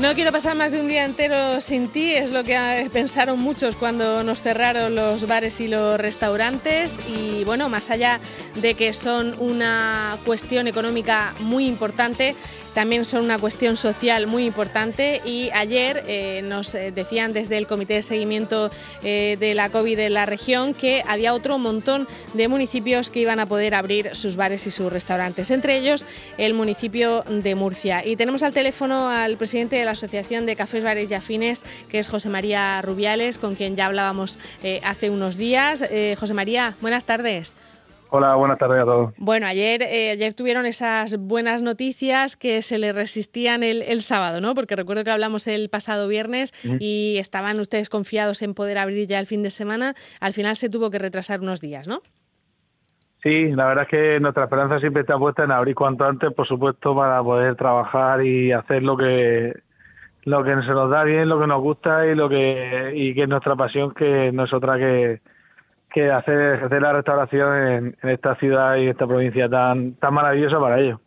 No quiero pasar más de un día entero sin ti, es lo que pensaron muchos cuando nos cerraron los bares y los restaurantes. Y bueno, más allá de que son una cuestión económica muy importante, también son una cuestión social muy importante y ayer eh, nos eh, decían desde el Comité de Seguimiento eh, de la COVID en la región que había otro montón de municipios que iban a poder abrir sus bares y sus restaurantes, entre ellos el municipio de Murcia. Y tenemos al teléfono al presidente de la Asociación de Cafés, Bares y Afines, que es José María Rubiales, con quien ya hablábamos hace unos días. José María, buenas tardes. Hola, buenas tardes a todos. Bueno, ayer, eh, ayer tuvieron esas buenas noticias que se le resistían el, el sábado, ¿no? Porque recuerdo que hablamos el pasado viernes y estaban ustedes confiados en poder abrir ya el fin de semana. Al final se tuvo que retrasar unos días, ¿no? Sí, la verdad es que nuestra esperanza siempre está puesta en abrir cuanto antes, por supuesto, para poder trabajar y hacer lo que lo que se nos da bien, lo que nos gusta y lo que y que es nuestra pasión, que no es otra que que hacer ejercer la restauración en, esta ciudad y esta provincia tan, tan maravillosa para ellos.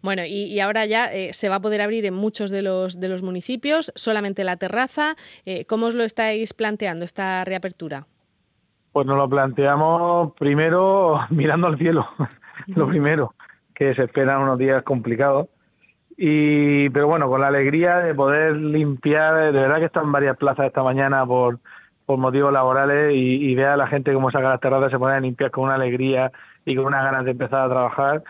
Bueno, y, ahora ya eh, se va a poder abrir en muchos de los, de los municipios, solamente la terraza. Eh, ¿Cómo os lo estáis planteando esta reapertura? Pues nos lo planteamos primero mirando al cielo, lo primero, que se esperan unos días complicados. Y, pero bueno, con la alegría de poder limpiar, de verdad que están varias plazas esta mañana por, por motivos laborales y, y a la gente cómo saca las terrazas, se pone a limpiar con una alegría y con unas ganas de empezar a trabajar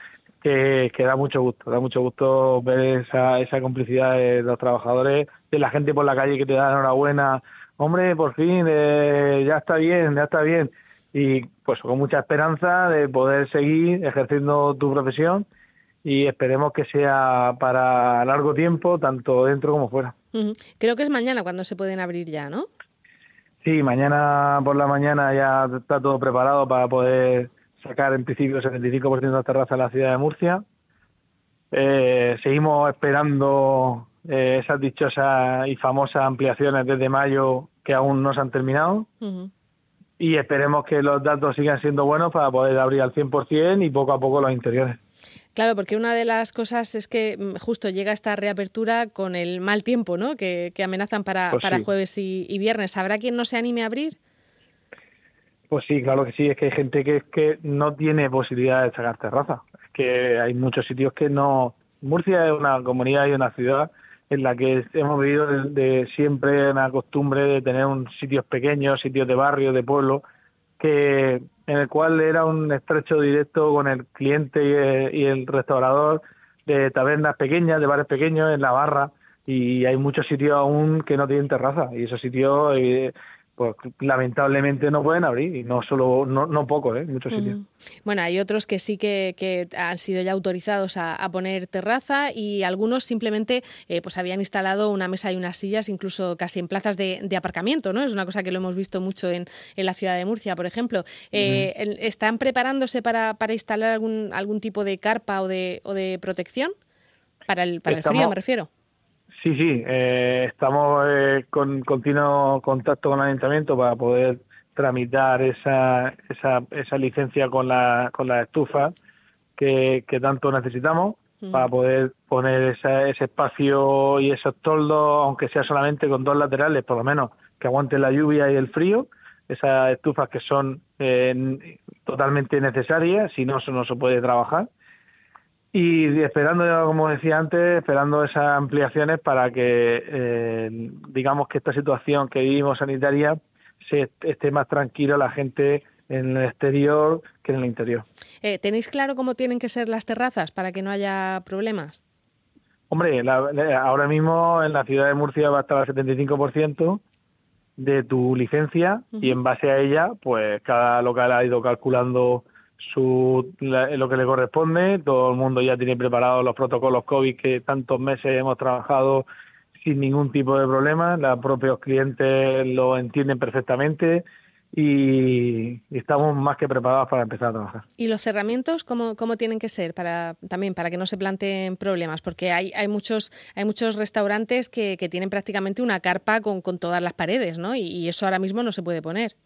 que, que, da mucho gusto, da mucho gusto ver esa, esa complicidad de los trabajadores, de la gente por la calle que te da enhorabuena, hombre, por fin, eh, ya está bien, ya está bien, y pues con mucha esperanza de poder seguir ejerciendo tu profesión y esperemos que sea para largo tiempo, tanto dentro como fuera. Creo que es mañana cuando se pueden abrir ya, ¿no? Sí, mañana por la mañana ya está todo preparado para poder sacar en principio el 75% de la terraza en la ciudad de Murcia. Eh, seguimos esperando eh, esas dichosas y famosas ampliaciones desde mayo que aún no se han terminado. Y esperemos que los datos sigan siendo buenos para poder abrir al 100% y poco a poco los interiores. Claro, porque una de las cosas es que mm, justo llega esta reapertura con el mal tiempo, ¿no? Que, amenazan para, pues para jueves y, viernes. ¿Habrá quien no se anime a abrir? Pues sí, claro que sí. Es que hay gente que, que no tiene posibilidad de sacar terraza. Es que hay muchos sitios que no... Murcia es una comunidad y una ciudad en la que hemos vivido de, siempre una costumbre de tener un sitios pequeños, sitios de barrio, de pueblo, que en el cual era un estrecho directo con el cliente y el, restaurador de tabernas pequeñas, de bares pequeños en la barra y hay muchos sitios aún que no tienen terraza y esos sitios eh, pues lamentablemente no pueden abrir y no solo no, no poco ¿eh? muchos sitios. Bueno hay otros que sí que, que han sido ya autorizados a, poner terraza y algunos simplemente eh, pues habían instalado una mesa y unas sillas incluso casi en plazas de, aparcamiento no es una cosa que lo hemos visto mucho en, en la ciudad de Murcia por ejemplo. Eh, están preparándose para, para instalar algún algún tipo de carpa o de, o de protección para el para el frío me refiero Sí, sí, eh, estamos eh, con continuo contacto con el ayuntamiento para poder tramitar esa, esa, esa licencia con la, con la estufa que, que tanto necesitamos para poder poner ese espacio y esos toldos, aunque sea solamente con dos laterales, por lo menos que aguanten la lluvia y el frío, esas estufas que son eh, totalmente necesarias, si no, eso no se puede trabajar y esperando, como decía antes, esperando esas ampliaciones para que, eh, digamos que esta situación que vivimos sanitaria se esté más tranquilo la gente en el exterior que en el interior. Eh, ¿Tenéis claro cómo tienen que ser las terrazas para que no haya problemas? Hombre, ahora mismo en la ciudad de Murcia va a estar al 75% de tu licencia y en base a ella, pues cada local ha ido calculando su, lo que le corresponde. Todo el mundo ya tiene preparados los protocolos COVID que tantos meses hemos trabajado sin ningún tipo de problema. Los propios clientes lo entienden perfectamente y estamos más que preparados para empezar a trabajar. ¿Y los cerramientos cómo, cómo tienen que ser para también para que no se planteen problemas? Porque hay, hay muchos hay muchos restaurantes que, que tienen prácticamente una carpa con, con todas las paredes, ¿no? y eso ahora mismo no se puede poner.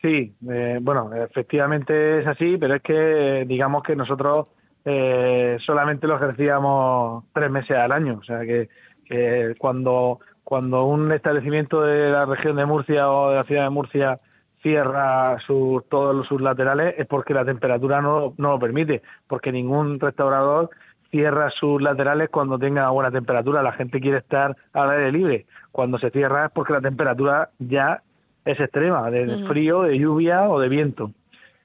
Sí, eh, bueno, efectivamente es así, pero es que digamos que nosotros eh, solamente lo ejercíamos tres meses al año, o sea que Eh, cuando, cuando un establecimiento de la región de Murcia o de la ciudad de Murcia cierra sus, todos sus laterales es porque la temperatura no, no lo permite, porque ningún restaurador cierra sus laterales cuando tenga buena temperatura. La gente quiere estar al aire libre. Cuando se cierra es porque la temperatura ya es extrema, de frío, de lluvia o de viento.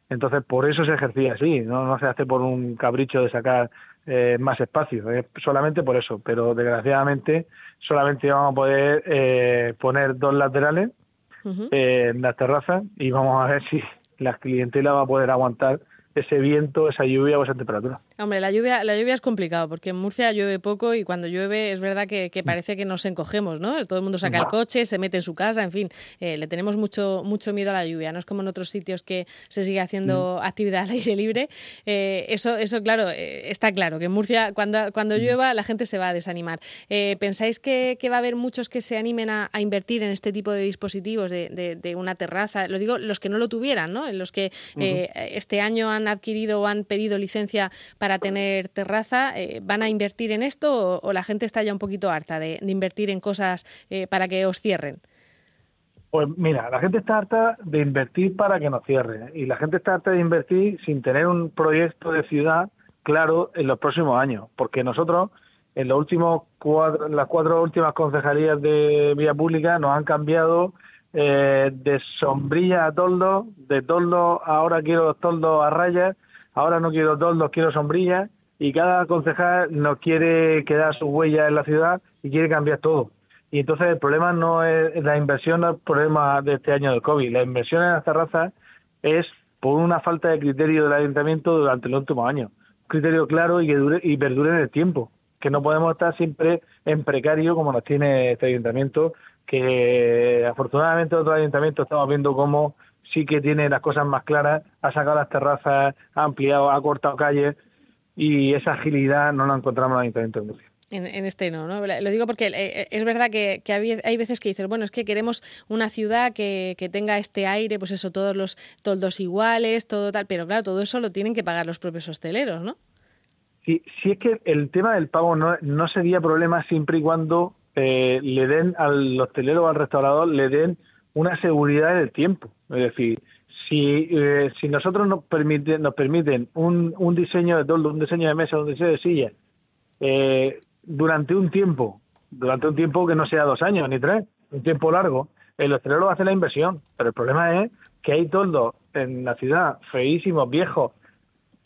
Entonces, por eso se ejercía así, no, no se hace por un capricho de sacar eh, más espacio, es solamente por eso. Pero desgraciadamente, solamente vamos a poder eh, poner dos laterales eh, en las terrazas y vamos a ver si la clientela va a poder aguantar ese viento, esa lluvia o esa temperatura. Hombre, la lluvia, la lluvia es complicado porque en Murcia llueve poco y cuando llueve es verdad que, mm. parece que nos encogemos, ¿no? Todo el mundo saca el coche, se mete en su casa, en fin, eh, le tenemos mucho, mucho miedo a la lluvia. No es como en otros sitios que se sigue haciendo mm. actividad al aire libre. Eh, eso, eso, claro, eh, está claro que en Murcia cuando, cuando mm. llueva la gente se va a desanimar. ¿Pensáis que, va a haber muchos que se animen a, invertir en este tipo de dispositivos de, una terraza? Lo digo los que no lo tuvieran, ¿no? En los que este año han adquirido o han pedido licencia para tener terraza, eh, ¿van a invertir en esto o, la gente está ya un poquito harta de, invertir en cosas eh, para que os cierren? Pues mira, la gente está harta de invertir para que nos cierren y la gente está harta de invertir sin tener un proyecto de ciudad claro en los próximos años, porque nosotros en los últimos cuatro, las cuatro últimas concejalías de vía pública nos han cambiado eh, de sombrilla a toldo, de toldo ahora quiero toldo a rayas ahora no quiero toldos, quiero sombrillas, y cada concejal no quiere quedar su huella en la ciudad y quiere cambiar todo. Y entonces el problema no es la inversión, no es el problema de este año del COVID. La inversión en las terrazas es por una falta de criterio del ayuntamiento durante los últimos años. Un criterio claro y que dure y perdure en el tiempo. Que no podemos estar siempre en precario como nos tiene este ayuntamiento, que afortunadamente otros ayuntamientos estamos viendo cómo sí que tiene las cosas más claras, ha sacado las terrazas, ha ampliado, ha cortado calles y esa agilidad no la encontramos en el Ayuntamiento de Murcia. En, este no, ¿no? Lo digo porque eh, eh, es verdad que, hay veces que dices, bueno, es que queremos una ciudad que, tenga este aire, pues eso, todos los toldos iguales, todo tal, pero claro, todo eso lo tienen que pagar los propios hosteleros, ¿no? Sí, sí es que el tema del pago no, no sería problema siempre y cuando eh, le den al hostelero o al restaurador, le den una seguridad en el tiempo. Es decir, si, eh, si nosotros nos permiten, nos permiten un, un diseño de toldo, un diseño de mesa, un diseño de silla, eh, durante un tiempo, durante un tiempo que no sea dos años ni tres, un tiempo largo, el hostelero hace la inversión. Pero el problema es que hay toldos en la ciudad feísimos, viejos,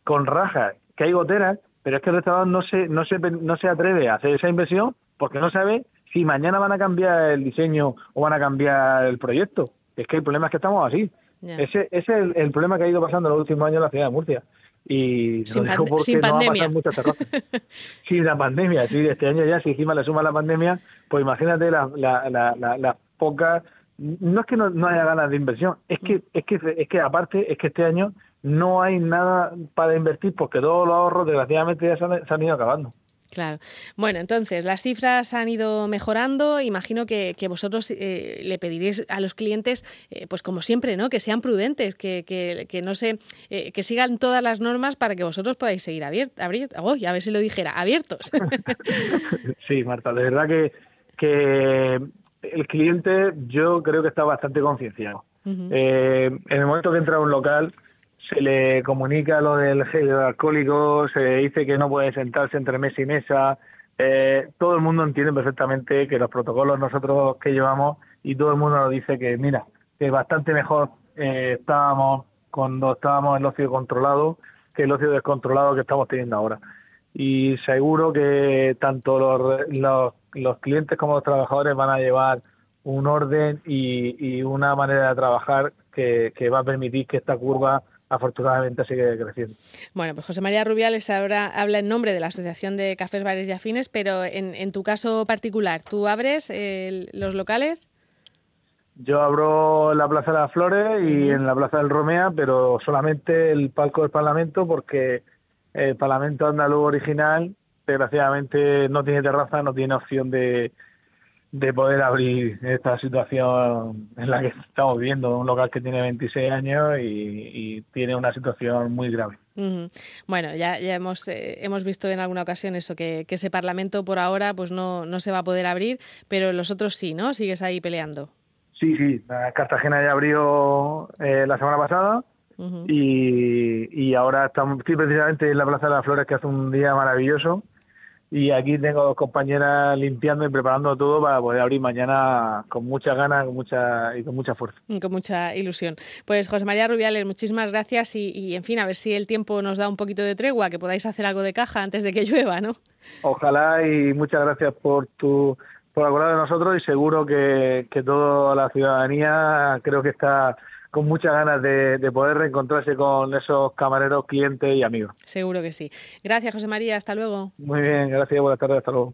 con rajas, que hay goteras, pero es que el restaurador no se, no se, no se atreve a hacer esa inversión porque no sabe si mañana van a cambiar el diseño o van a cambiar el proyecto. Es que el problema es que estamos así. Ese, es el, problema que ha ido pasando en los últimos años en la ciudad de Murcia. Y sin, lo digo porque sin no pandemia. muchas sin la pandemia, sí, este año ya, si encima le suma la pandemia, pues imagínate las la, la, la, pocas. No es que no, haya ganas de inversión, es que, es que es que aparte es que este año no hay nada para invertir porque todos los ahorros desgraciadamente ya se han ido acabando. Claro. Bueno, entonces las cifras han ido mejorando. Imagino que, vosotros eh, le pediréis a los clientes, eh, pues como siempre, ¿no? Que sean prudentes, que, que, no se, eh, que sigan todas las normas para que vosotros podáis seguir abiertos. a ver si lo dijera, abiertos. sí, Marta, de verdad que, que el cliente yo creo que está bastante concienciado. en el momento que entra a un local se le comunica lo del gel alcohólico, se dice que no puede sentarse entre mesa y mesa. Eh, todo el mundo entiende perfectamente que los protocolos nosotros que llevamos y todo el mundo nos dice que, mira, que bastante mejor eh, estábamos cuando estábamos en el ocio controlado que el ocio descontrolado que estamos teniendo ahora. Y seguro que tanto los, los, los clientes como los trabajadores van a llevar un orden y, y una manera de trabajar que, que va a permitir que esta curva afortunadamente sigue creciendo. Bueno, pues José María Rubiales habla en nombre de la Asociación de Cafés, Bares y Afines, pero en, tu caso particular, ¿tú abres los locales? Yo abro la Plaza de las Flores y en la Plaza del Romea, pero solamente el palco del Parlamento porque el Parlamento andaluz original desgraciadamente no tiene terraza, no tiene opción de, de poder abrir esta situación en la que estamos viviendo, un local que tiene 26 años y, tiene una situación muy grave. Bueno, ya, ya hemos, eh, hemos visto en alguna ocasión eso, que, ese Parlamento por ahora pues no, no se va a poder abrir, pero los otros sí, ¿no? Sigues ahí peleando. Sí, sí, Cartagena ya abrió eh, la semana pasada y, y ahora estamos, estoy precisamente en la Plaza de las Flores que hace un día maravilloso y aquí tengo dos compañeras limpiando y preparando todo para poder abrir mañana con muchas ganas con mucha, y con mucha fuerza. con mucha ilusión. Pues José María Rubiales, muchísimas gracias y, y, en fin, a ver si el tiempo nos da un poquito de tregua, que podáis hacer algo de caja antes de que llueva, ¿no? Ojalá y muchas gracias por tu por acordar de nosotros y seguro que, que toda la ciudadanía creo que está con muchas ganas de, de, poder reencontrarse con esos camareros, clientes y amigos. Seguro que sí. Gracias, José María. Hasta luego. Muy bien, gracias. Buenas tardes. Hasta luego.